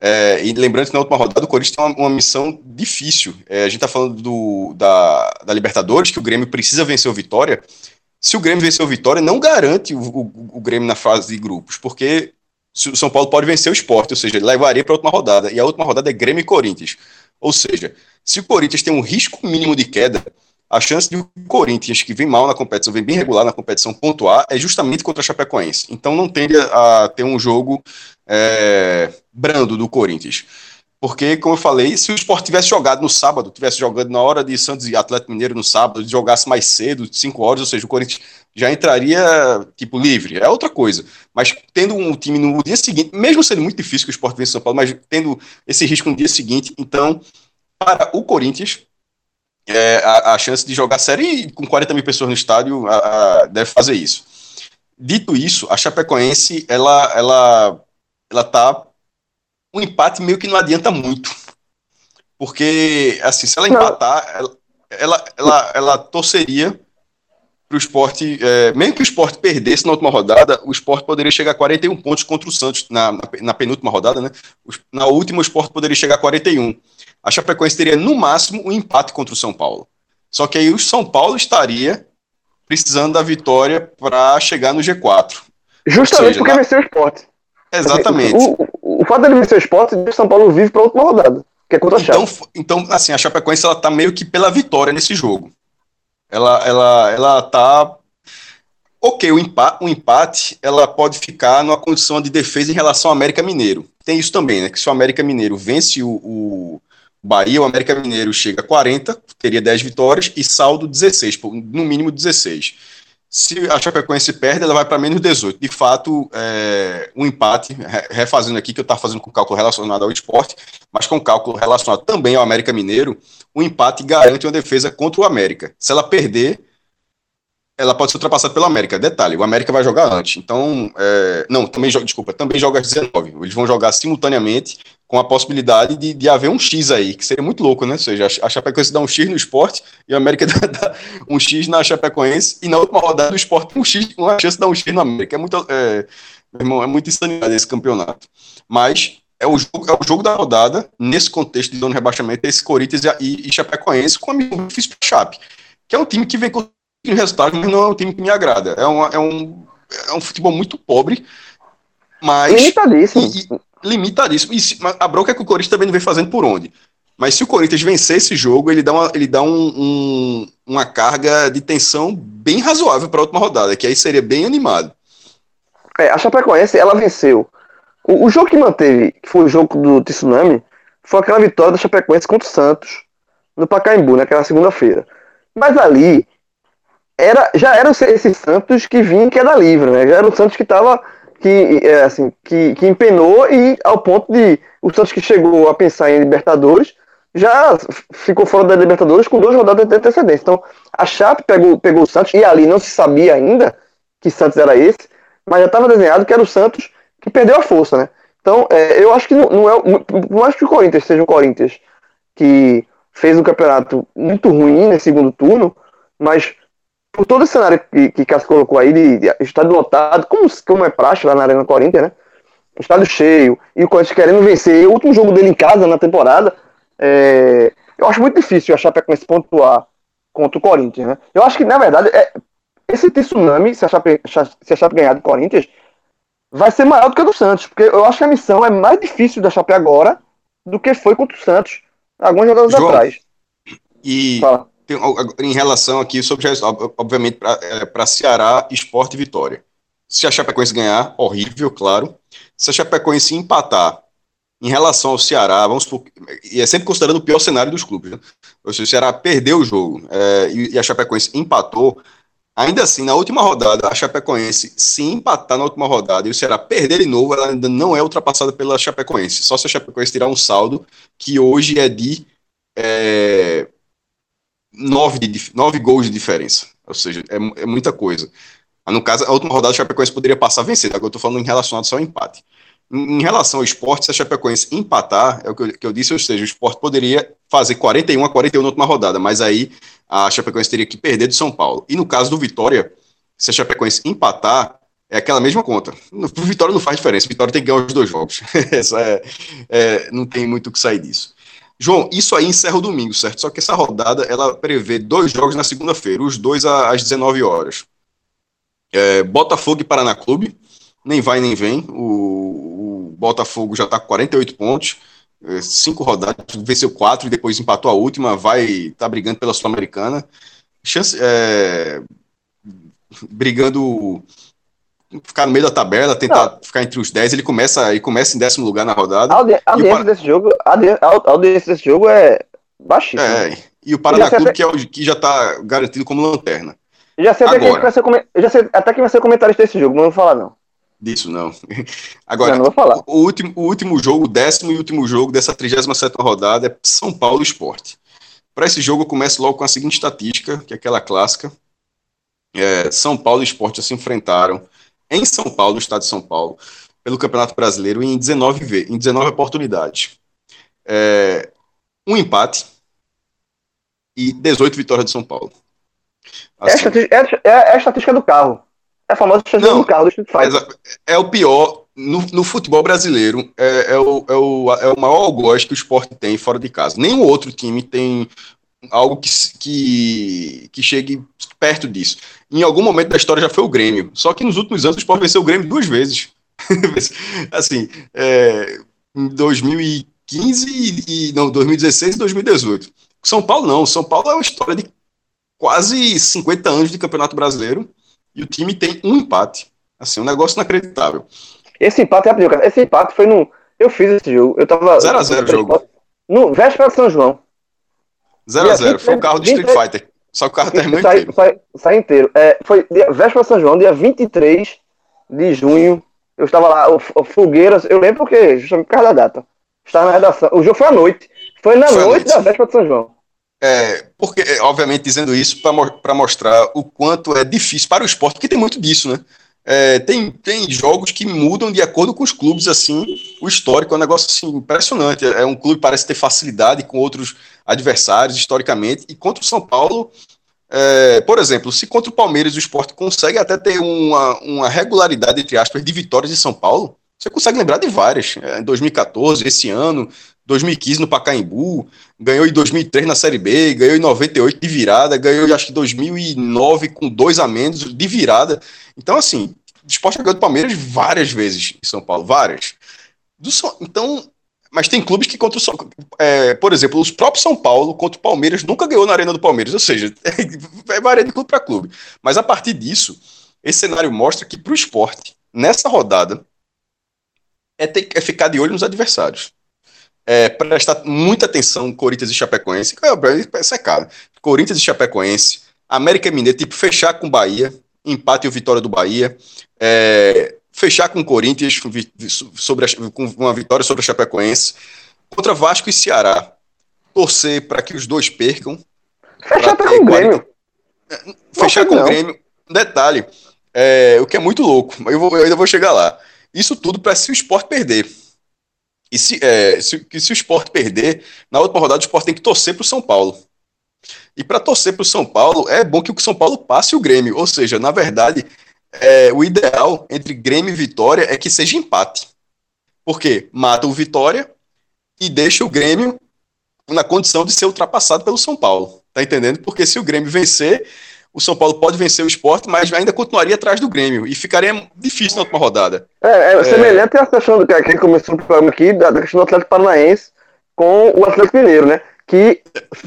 É, e lembrando que na última rodada o Corinthians tem uma, uma missão difícil. É, a gente está falando do, da, da, Libertadores, que o Grêmio precisa vencer o Vitória. se o Grêmio vencer o Vitória, não garante o, o, o Grêmio na fase de grupos, porque o São Paulo pode vencer o esporte, ou seja, levaria para a última rodada, e a última rodada é Grêmio e Corinthians. Ou seja, se o Corinthians tem um risco mínimo de queda, a chance de o Corinthians, que vem mal na competição, vem bem regular na competição, pontuar, é justamente contra a Chapecoense. Então não tende a ter um jogo é, brando do Corinthians. Porque, como eu falei, se o esporte tivesse jogado no sábado, tivesse jogando na hora de Santos e Atlético Mineiro no sábado, jogasse mais cedo, 5 horas, ou seja, o Corinthians já entraria, tipo, livre. É outra coisa. Mas tendo um time no dia seguinte, mesmo sendo muito difícil que o esporte vença São Paulo, mas tendo esse risco no dia seguinte, então, para o Corinthians, é, a, a, chance de jogar série com 40 mil pessoas no estádio a, a, deve fazer isso. Dito isso, a Chapecoense, ela, ela, ela tá um empate meio que não adianta muito. Porque, assim, se ela empatar, ela, ela, ela, ela torceria para o esporte. É, mesmo que o esporte perdesse na última rodada, o esporte poderia chegar a 41 pontos contra o Santos na, na, na penúltima rodada, né? Na última, o esporte poderia chegar a 41. A Chapecoense teria, no máximo, um empate contra o São Paulo. Só que aí o São Paulo estaria precisando da vitória para chegar no G4. Justamente seja, porque na... venceu o esporte. Exatamente. O, o fato dele vencer o esporte o São Paulo vive para a última rodada, que é contra a então, Chape. Então, assim, a Chapecoense ela tá meio que pela vitória nesse jogo. Ela, ela, ela tá Ok, o empate, o empate ela pode ficar numa condição de defesa em relação ao América Mineiro. Tem isso também, né? Que se o América Mineiro vence o, o Bahia, o América Mineiro chega a 40, teria 10 vitórias e saldo 16, no mínimo 16. Se a Chapecoense perde, ela vai para menos 18. De fato, é, um empate, refazendo aqui, que eu estava fazendo com cálculo relacionado ao esporte, mas com cálculo relacionado também ao América Mineiro, o um empate garante uma defesa contra o América. Se ela perder, ela pode ser ultrapassada pelo América. Detalhe, o América vai jogar antes. Então, é, não, também desculpa, também joga às 19. Eles vão jogar simultaneamente com a possibilidade de, de haver um X aí, que seria muito louco, né? Ou seja, a Chapecoense dá um X no esporte e a América <laughs> dá, um X na Chapecoense e na última rodada do esporte um X, uma chance de dar um X na América. É muito, é, irmão, é muito insanidade esse campeonato. Mas é o jogo, é o jogo da rodada, nesse contexto de zona de rebaixamento, é esse Corinthians e, e Chapecoense com a missão difícil para Chape, que é um time que vem com resultados, mas não é um time que me agrada. É, uma, é, um, é um futebol muito pobre, mas... Limitadíssimo. E, e, limitadíssimo. E se, a bronca é que o Corinthians também não vem fazendo por onde. Mas se o Corinthians vencer esse jogo, ele dá uma, ele dá um, um, uma carga de tensão bem razoável para a última rodada, que aí seria bem animado. É, a Chapecoense, ela venceu. O, o, jogo que manteve, que foi o jogo do Tsunami, foi aquela vitória da Chapecoense contra o Santos, no Pacaembu, naquela segunda-feira. Mas ali, era, já era esse Santos que vinha que era livre, né? Já era o Santos que estava que, é, assim, que, que empenou e ao ponto de o Santos que chegou a pensar em Libertadores já ficou fora da Libertadores com duas rodadas de antecedência. Então, a Chape pegou, pegou o Santos e ali não se sabia ainda que Santos era esse, mas já estava desenhado que era o Santos que perdeu a força, né? Então, é, eu acho que não, não é. Por mais que o Corinthians seja o Corinthians que fez um campeonato muito ruim nesse segundo turno, mas por todo esse cenário que, que Cássio colocou aí, de, de estádio lotado, como, como é praxe lá na Arena Corinthians, né? Estádio cheio, e o Corinthians querendo vencer, o último jogo dele em casa na temporada, é, eu acho muito difícil achar para esse pontuar contra o Corinthians, né? Eu acho que, na verdade, é, esse tsunami, se a Chape, se a Chape ganhar do Corinthians, vai ser maior do que o do Santos, porque eu acho que a missão é mais difícil da Chape agora do que foi contra o Santos, alguns jogadores João, atrás. E Fala em relação aqui sobre, obviamente, para é, Ceará, Esporte e Vitória. Se a Chapecoense ganhar, horrível, claro. Se a Chapecoense empatar, em relação ao Ceará, vamos supor, e é sempre considerando o pior cenário dos clubes, né? Ou seja, o Ceará perdeu o jogo é, e, a Chapecoense empatou, ainda assim, na última rodada, a Chapecoense, se empatar na última rodada e o Ceará perder de novo, ela ainda não é ultrapassada pela Chapecoense, só se a Chapecoense tirar um saldo que hoje é de é, nove, nove gols de diferença. Ou seja, é, é muita coisa. No caso, a última rodada, a Chapecoense poderia passar a vencer. Agora eu estou falando em relação só ao empate. Em, relação ao esporte, se a Chapecoense empatar, é o que eu, que eu, disse, ou seja, o esporte poderia fazer 41 a 41 na última rodada, mas aí a Chapecoense teria que perder do São Paulo. E no caso do Vitória, se a Chapecoense empatar, é aquela mesma conta. No, Vitória não faz diferença, o Vitória tem que ganhar os dois jogos. <laughs> É, é, não tem muito o que sair disso. João, isso aí encerra o domingo, certo? Só que essa rodada ela prevê dois jogos na segunda-feira, os dois às 19 horas. É, Botafogo e Paraná Clube, nem vai nem vem. O, o Botafogo já está com 48 pontos, é, cinco rodadas, venceu quatro e depois empatou a última, vai estar tá brigando pela Sul-Americana. Chance, é, brigando ficar no meio da tabela, tentar não. ficar entre os 10, ele começa, ele começa em décimo lugar na rodada. A audiência para... desse jogo, a audiência desse jogo é baixíssima. É, e o Paraná Clube, que, é o, que já está garantido como lanterna. já sei, até Agora, vai ser, já sei até quem vai ser comentarista desse jogo, não vou falar não. Disso não. <laughs> Agora, não, não vou falar. O, o, último, o último jogo, o décimo e último jogo dessa 37 rodada é São Paulo Esporte. Para esse jogo, eu começo logo com a seguinte estatística, que é aquela clássica. É, São Paulo e Esporte já se enfrentaram em São Paulo, no estado de São Paulo, pelo Campeonato Brasileiro em 19, em 19 oportunidades. É, um empate e 18 vitórias de São Paulo. Assim, é, a é, é, é, a estatística do carro. É a famosa estatística do carro do Street Fighter. É, o pior. No, no futebol brasileiro, é, é, o, é, o, é o maior algoz que o esporte tem fora de casa. Nenhum outro time tem algo que, que, que chegue perto disso. Em algum momento da história já foi o Grêmio. Só que nos últimos anos o Sport venceu o Grêmio duas vezes. <laughs> assim, é, em 2015 e não, 2016 e 2018. São Paulo não. São Paulo é uma história de quase 50 anos de Campeonato Brasileiro e o time tem um empate. Assim, um negócio inacreditável. Esse empate, rapidinho, cara. Esse empate foi no. Eu fiz esse jogo. Eu tava. 0x0 o jogo. No véspera de São João. 0x0. Foi o carro do Street Fighter. Só que o carro terminou sai, inteiro. Sai, sai inteiro. É, foi dia, véspera de São João, dia 23 de junho. Eu estava lá, o, o Fogueiras, eu lembro porque, justamente por causa da data. Estava na redação. O jogo foi à noite. Foi na foi noite, noite da véspera de São João. É, porque, é, obviamente, dizendo isso para mostrar o quanto é difícil para o esporte, porque tem muito disso, né? É, tem, tem jogos que mudam de acordo com os clubes, assim, o histórico é um negócio assim, impressionante. É um clube que parece ter facilidade com outros adversários, historicamente, e contra o São Paulo, é, por exemplo, se contra o Palmeiras o esporte consegue até ter uma, uma regularidade, entre aspas, de vitórias de São Paulo, você consegue lembrar de várias. É, em 2014, esse ano, 2015 no Pacaembu, ganhou em 2003 na Série B, ganhou em 98 de virada, ganhou acho que 2009 com dois a menos de virada. Então, assim, o esporte ganhou do Palmeiras várias vezes em São Paulo, várias. Então, mas tem clubes que contra o São é, por exemplo, os próprios São Paulo contra o Palmeiras nunca ganhou na Arena do Palmeiras, ou seja, <laughs> é, varia de clube para clube. Mas a partir disso, esse cenário mostra que para o esporte, nessa rodada, é, ter, é ficar de olho nos adversários é, prestar muita atenção Corinthians e Chapecoense. Isso é caro. Corinthians e Chapecoense, América Mineiro, tipo, fechar com Bahia, empate e vitória do Bahia, é, fechar com Corinthians sobre a, com uma vitória sobre a Chapecoense, contra Vasco e Ceará, torcer para que os dois percam. Fechar até com o Grêmio. É, fechar com o Grêmio. Detalhe, é, o que é muito louco, eu, vou, eu ainda vou chegar lá. Isso tudo para se o esporte perder. E se, é, se, se o esporte perder, na última rodada o esporte tem que torcer para o São Paulo. E para torcer para o São Paulo, é bom que o São Paulo passe o Grêmio. Ou seja, na verdade, é, o ideal entre Grêmio e Vitória é que seja empate. Porque mata o Vitória e deixa o Grêmio na condição de ser ultrapassado pelo São Paulo. Tá entendendo? Porque se o Grêmio vencer, o São Paulo pode vencer o esporte, mas ainda continuaria atrás do Grêmio e ficaria difícil na última rodada. É, é, é semelhante à questão do que a gente começou o programa aqui, da, questão do Atlético Paranaense com o Atlético Mineiro, né? Que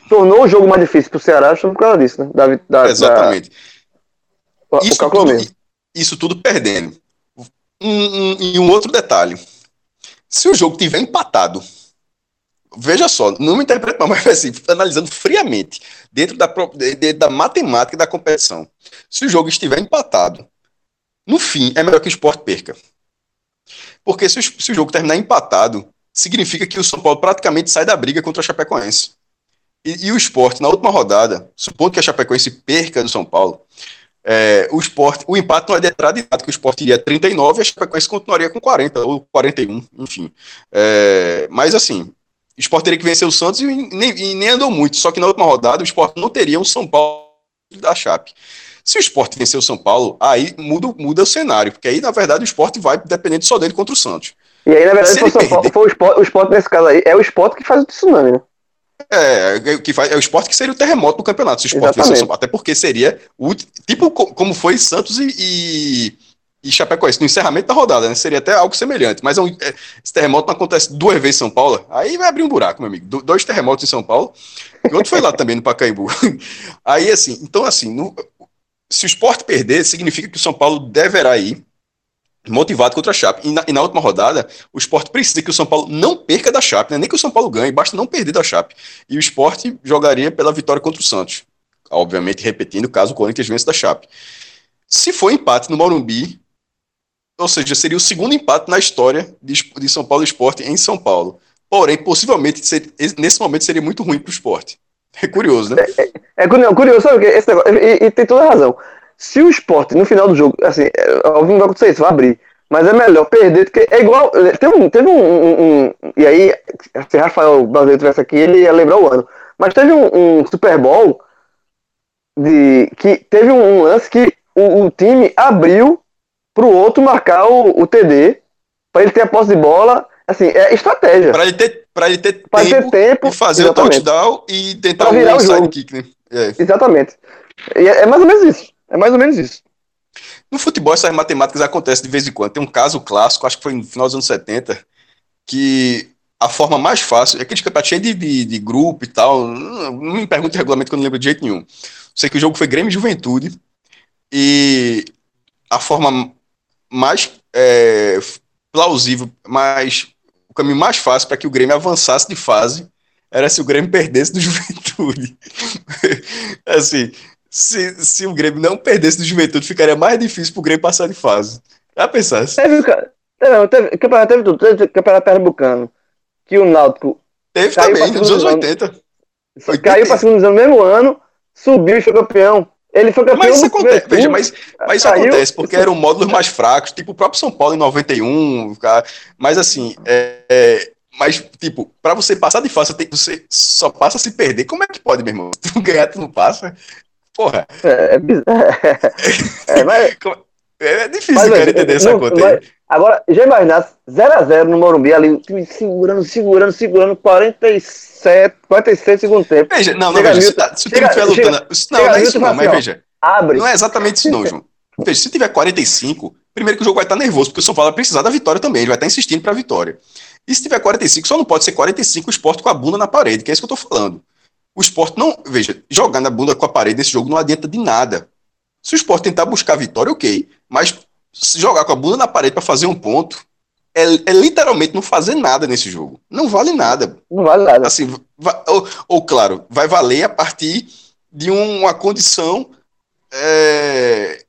tornou o jogo mais difícil para o Ceará por causa disso, né? Da, da, Exatamente. Da... Isso, tudo, isso tudo perdendo. Um, um, e um outro detalhe: se o jogo tiver empatado veja só, não me interprete mal, <laughs> mas assim, analisando friamente, dentro da, dentro da matemática da competição, se o jogo estiver empatado, no fim, é melhor que o esporte perca. Porque se o, se o jogo terminar empatado, significa que o São Paulo praticamente sai da briga contra a Chapecoense. E, e o esporte, na última rodada, supondo que a Chapecoense perca do São Paulo, é, o esporte, o empate não é determinado, que o esporte iria 39 e a Chapecoense continuaria com 40 ou 41, enfim. É, mas assim, o Sport teria que vencer o Santos e nem, e nem, andou muito. Só que na última rodada o Sport não teria um São Paulo da Chape. Se o Sport vencer o São Paulo, aí muda, muda o cenário, porque aí, na verdade, o Sport vai dependendo só dele contra o Santos. E aí, na verdade, se o, Paulo, Sport, o Sport nesse caso aí, é o Sport que faz o tsunami, né? é, que faz, é o esporte que seria o terremoto do campeonato, se o esporte vencer o São Paulo. Até porque seria o tipo como foi Santos e, e, e Chapecoense, no encerramento da rodada, né? Seria até algo semelhante. Mas é um, é, esse terremoto não acontece duas vezes em São Paulo, aí vai abrir um buraco, meu amigo. Do, dois terremotos em São Paulo, e outro foi lá também, no Pacaembu. <laughs> Aí, assim, então, assim, no, se o esporte perder, significa que o São Paulo deverá ir motivado contra a Chape. E na, e na, última rodada, o esporte precisa que o São Paulo não perca da Chape, né? nem que o São Paulo ganhe, basta não perder da Chape. E o esporte jogaria pela vitória contra o Santos. Obviamente, repetindo, caso o Corinthians vença da Chape. Se for empate no Morumbi, ou seja, seria o segundo empate na história de, de São Paulo Esporte em São Paulo. Porém, possivelmente, nesse momento seria muito ruim para o esporte. É curioso, né? É, é, é curioso, sabe? Esse negócio, e, e tem toda a razão se o esporte no final do jogo, assim, óbvio não vai acontecer isso, vai abrir. Mas é melhor perder do que. É igual. É, teve um. Teve um, um, um e aí, se Rafael Brasileiro tivesse aqui, ele ia lembrar o ano. Mas teve um, um Super Bowl de, que teve um, lance que o, o time abriu pro outro marcar o, o TD, para ele ter a posse de bola. Assim, é estratégia. Para ele ter, pra ele ter, pra tempo, ter tempo e fazer exatamente. o touchdown e tentar pra virar um o jogo. kick, né? É. Exatamente. É, é mais ou menos isso. É mais ou menos isso. No futebol, essas matemáticas acontecem de vez em quando. Tem um caso clássico, acho que foi no final dos anos 70, que a forma mais fácil, é aquele campeonato cheio de, de, de, grupo e tal, não, me pergunte o regulamento que eu não lembro de jeito nenhum. Sei que o jogo foi Grêmio e Juventude, e a forma mais é, plausível, mais, o caminho mais fácil para que o Grêmio avançasse de fase era se o Grêmio <laughs> perdesse do Juventude. <laughs> assim, se, se o Grêmio não perdesse do Juventude, ficaria mais difícil pro Grêmio passar de fase. Já pensasse? Teve, teve, teve, campeonato, teve tudo, teve campeonato pernambucano, que o Náutico Teve também, nos anos 80. 80. Caiu para segundo ano no mesmo ano, subiu e foi campeão. Ele foi campeão. Mas isso acontece, veja, mas, mas isso acontece porque eram módulos mais fracos, tipo o próprio São Paulo em 91. Mas assim, é, é, mas, tipo, para você passar de fase, você, só passa se perder. Como é que pode, meu irmão? Se <laughs> tu ganhar, tu não passa. Porra. É, é, <laughs> é, mas, é difícil, mas, cara, entender essa conta aí. Agora, já imaginasse 0x0 no Morumbi ali, segurando, segurando, segurando, 47, 46 segundo tempo. Veja, não, não, veja, Milton, se, se o time estiver lutando. Chega, não, não é isso não, mas veja. Abre. Não é exatamente isso, não, João. Veja, se tiver 45, primeiro que o jogo vai estar nervoso, porque o São Paulo vai precisar da vitória também, ele vai estar insistindo para a vitória. E se tiver 45, só não pode ser 45 o esporte com a bunda na parede, que é isso que eu estou falando. O esporte não. Veja, jogar na bunda com a parede nesse jogo não adianta de nada. Se o esporte tentar buscar a vitória, ok. Mas jogar com a bunda na parede para fazer um ponto, é, é, literalmente não fazer nada nesse jogo. Não vale nada. Não vale nada. Assim, vai, ou, ou, claro, vai valer a partir de um, uma condição. É,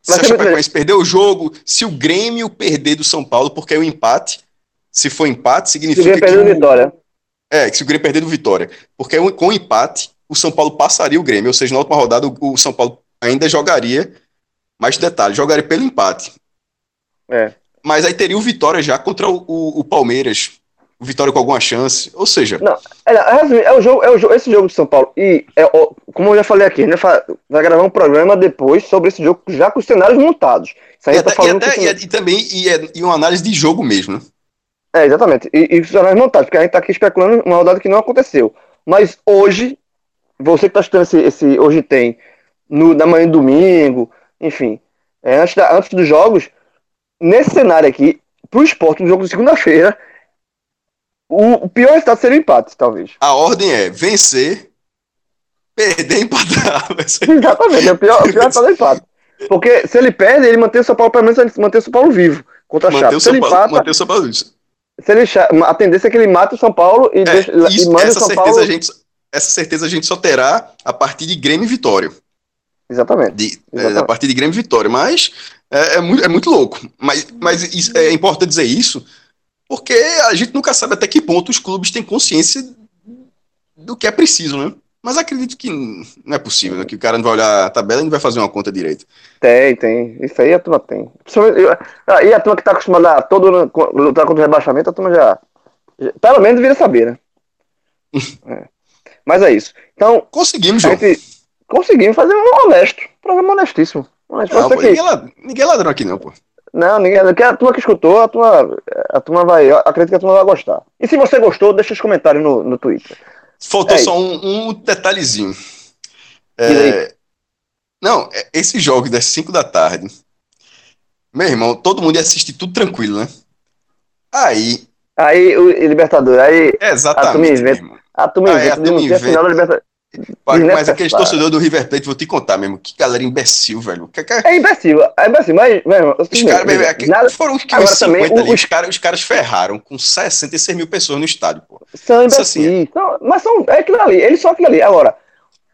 se a Chapecoense perder o jogo, se o Grêmio perder do São Paulo, porque é o um empate, se for empate, significa se que. O, vitória. É, se o Grêmio perder do Vitória. Porque com o empate, o São Paulo passaria o Grêmio. Ou seja, na última rodada, o, São Paulo ainda jogaria. Mais detalhe, jogaria pelo empate. É. Mas aí teria o Vitória já contra o, o, o Palmeiras. O Vitória com alguma chance. Ou seja. Não, é, é, é, o jogo, é o jogo, esse jogo de São Paulo. E, é, como eu já falei aqui, né, vai gravar um programa depois sobre esse jogo já com os cenários montados. Isso aí e, tá até, e, até, e, e, também e, é, e uma análise de jogo mesmo, né? É, exatamente. E, e funcionários montados, porque a gente está aqui especulando uma rodada que não aconteceu. Mas hoje, você que está assistindo esse, esse, Hoje Tem, no, na manhã de domingo, enfim, é, antes, da, antes dos jogos, nesse cenário aqui, pro esporte, no jogo de segunda-feira, o, o, pior resultado seria o empate, talvez. A ordem é vencer, perder, empatar. <laughs> Exatamente, é o pior, o pior resultado é empate. Porque se ele perde, ele mantém o São Paulo, pelo menos mantém o São Paulo vivo contra a Chape. Se ele empata, mantém o São Paulo vivo se ele, a tendência é que ele mata o São Paulo e, é, deixa, isso, e manda o São Paulo. Gente, essa certeza a gente só terá a partir de Grêmio e Vitória. Exatamente. De, é, Exatamente. A partir de Grêmio e Vitória. Mas é, é, muito, é muito louco. Mas, mas isso, é importante dizer isso, porque a gente nunca sabe até que ponto os clubes têm consciência do que é preciso, né? Mas acredito que não é possível, né? Que o cara não vai olhar a tabela e não vai fazer uma conta direito. Tem, tem. Isso aí a turma tem. Ah, e a turma que tá acostumada a todo lutar contra o rebaixamento, a turma já. já pelo menos devia saber, né? <laughs> é. Mas é isso. Então. Conseguimos, João. Conseguimos fazer um honesto. Um programa honestíssimo. Honesto. Não, pô, que... ninguém, lad... ninguém ladrão aqui, não, pô. Não, ninguém. A turma que escutou, a turma, a turma vai. Acredito que a turma vai gostar. E se você gostou, deixa os comentários no, no Twitter. Faltou é só um, um detalhezinho. É, não, é, esse jogo das 5 da tarde, meu irmão, todo mundo ia assistir tudo tranquilo, né? Aí. Aí, o Libertador, aí. Exatamente. A turma inventa, a turma inventa, a turma inventa. Libertador. Mas aqueles torcedores do River Plate, vou te contar mesmo. Que galera imbecil, velho. Que, que... É imbecil, é imbecil, mas. Mesmo, os caras, é nada... foram os, Agora, 50 também, ali, os... os, caras, os caras ferraram com 66 mil pessoas no estádio, pô. São imbecis. Assim, são, mas são. É aquilo ali, eles são aquilo ali. Agora,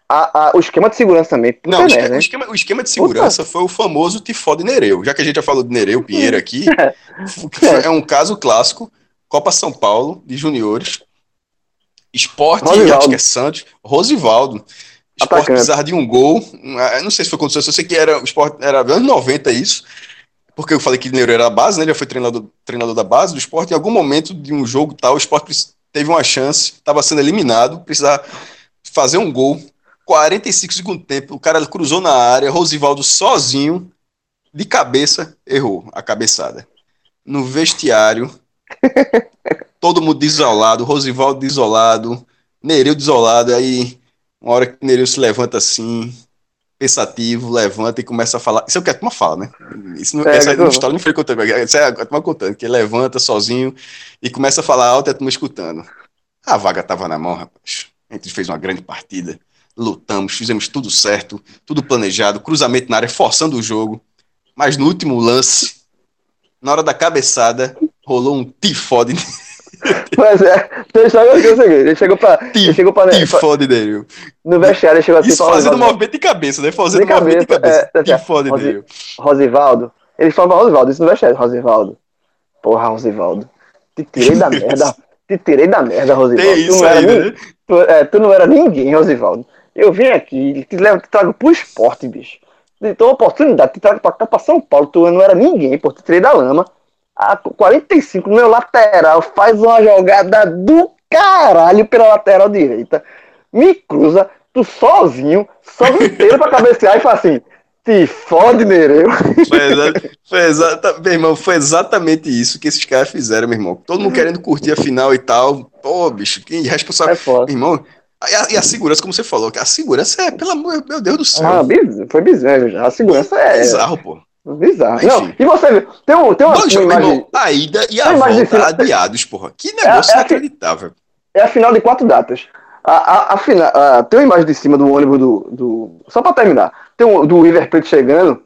a, a, o esquema de segurança também. Não, o, esquema, né? o, esquema, o esquema de segurança foi o famoso tifó de Nereu. Já que a gente já falou de Nereu Pinheiro aqui, <laughs> é um caso clássico. Copa São Paulo, de juniores. Esporte, acho é Santos. Rosivaldo. Esporte precisava de um gol. Ah, não sei se foi condição, eu sei que era o esporte, era anos 90 isso. Porque eu falei que Neiro era a base, né? Ele já foi treinador, treinador da base do esporte. Em algum momento de um jogo tal, o esporte teve uma chance, estava sendo eliminado, precisava fazer um gol 45 segundos tempo, o cara cruzou na área, Rosivaldo sozinho, de cabeça, errou a cabeçada. No vestiário, <laughs> todo mundo desolado, Rosivaldo desolado, Nereu desolado, aí uma hora que Nereu se levanta assim, pensativo, levanta e começa a falar. Isso é o que a turma fala, né? Isso não, é, essa não. história não foi contando, isso é a turma contando, que ele levanta sozinho e começa a falar alto e a turma escutando. A vaga tava na mão, rapaz. A gente fez uma grande partida lutamos, fizemos tudo certo, tudo planejado, cruzamento na área, forçando o jogo. Mas no último lance, na hora da cabeçada, rolou um tifode. Mas é, deixa eu ver o seguinte, ele chegou pra. Ele chegou pra tifode dele. No vestiário, ele chegou assim. Isso fazendo movimento de cabeça, né? Fazendo de movimento de cabeça. É, tifode Rosi, dele. Rosivaldo. Ele falou pra Rosivaldo, isso no vestiário, Rosivaldo. Porra, Rosivaldo. Te tirei da <laughs> merda. Te tirei da merda, Rosivaldo. Tem isso aí, né? Tu, é, tu não era ninguém, Rosivaldo. Eu vim aqui, te, levo, te trago pro esporte, bicho. Então, oportunidade, te trago pra cá, pra São Paulo. Tu não era ninguém, pô, te tirei da lama. A 45 no meu lateral, faz uma jogada do caralho pela lateral direita. Me cruza, tu sozinho, sobe inteiro pra cabecear e fala assim. Te fode, Nereu. Foi, foi, exata meu irmão, foi exatamente isso que esses caras fizeram, meu irmão. Todo mundo querendo curtir a final e tal. Pô, bicho, que responsável. É foda. Meu irmão, e a, e a, segurança, como você falou, a segurança é, pelo amor, meu Deus do céu. Ah, foi bizarro. A segurança é. Bizarro, pô. Bizarro. Não, e você viu? Tem, um, tem uma, Dois, uma imagem, irmão, a ida e a volta cima, adiados, porra. Que negócio é, é inacreditável. É a final de quatro datas. A, a, a final, a, tem uma imagem de cima do ônibus do. do só pra terminar. Tem um do River Plate chegando.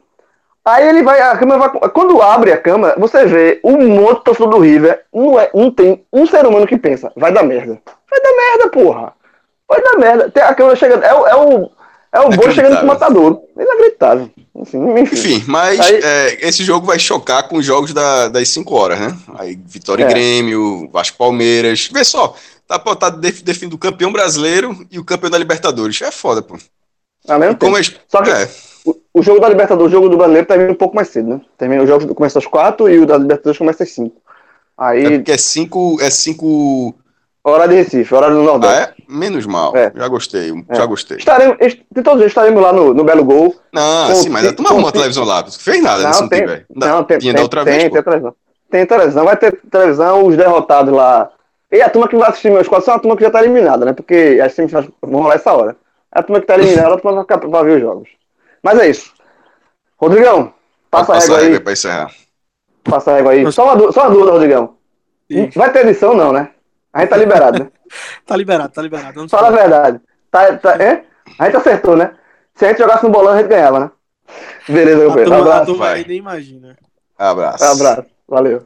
Aí ele vai. A câmera vai. Quando abre a câmera, você vê um monte de torcedor do River. Não, é, não tem um ser humano que pensa. Vai dar merda. Vai dar merda, porra. Vai dar merda. Tem a câmera chegando. É, é o. É o boi chegando com o matador. Inacreditável. Assim, enfim. enfim, mas aí, é, esse jogo vai chocar com os jogos da, das 5 horas, né? Aí Vitória é. e Grêmio, Vasco Palmeiras. Vê só, tá, tá definindo o campeão brasileiro e o campeão da Libertadores. É foda, pô. Ah, mesmo como é, Só que é. o, o, jogo da Libertadores, o jogo do brasileiro termina um pouco mais cedo, né? Termina, o jogo começa às 4 e o da Libertadores começa às 5. Aí... É porque é 5 é cinco Hora de Recife, hora do Nordeste. Ah, é? Menos mal. É. Já gostei, é. já gostei. Estaremos, de todos estaremos lá no, no Belo Gol. Não, sim, mas tu não arrumou a televisão lá. Não fez nada, não, né, se tem, não tiver. Não, tem, Tinha tem, outra tem, vez, tem, televisão. Tem televisão, vai ter televisão, os derrotados lá. E a turma que vai assistir meus quadros são a turma que já tá eliminada, né? Porque as semifinais vão rolar essa hora. A turma que tá eliminada, a turma vai, vai ver os jogos. Mas é isso. Rodrigão, passa a régua aí. Régua pra encerrar. Passa a régua aí. Só uma, só uma dúvida, Rodrigão. Vai ter edição, não, né? A gente tá liberado, né? <laughs> tá liberado, tá liberado. Vamos Fala a verdade. Tá, tá, é? A gente acertou, né? Se a gente jogasse no bolão, a gente ganhava, né? Beleza, meu filho. Abraço. A turma aí nem imagina. Abraço. Abraço. Valeu.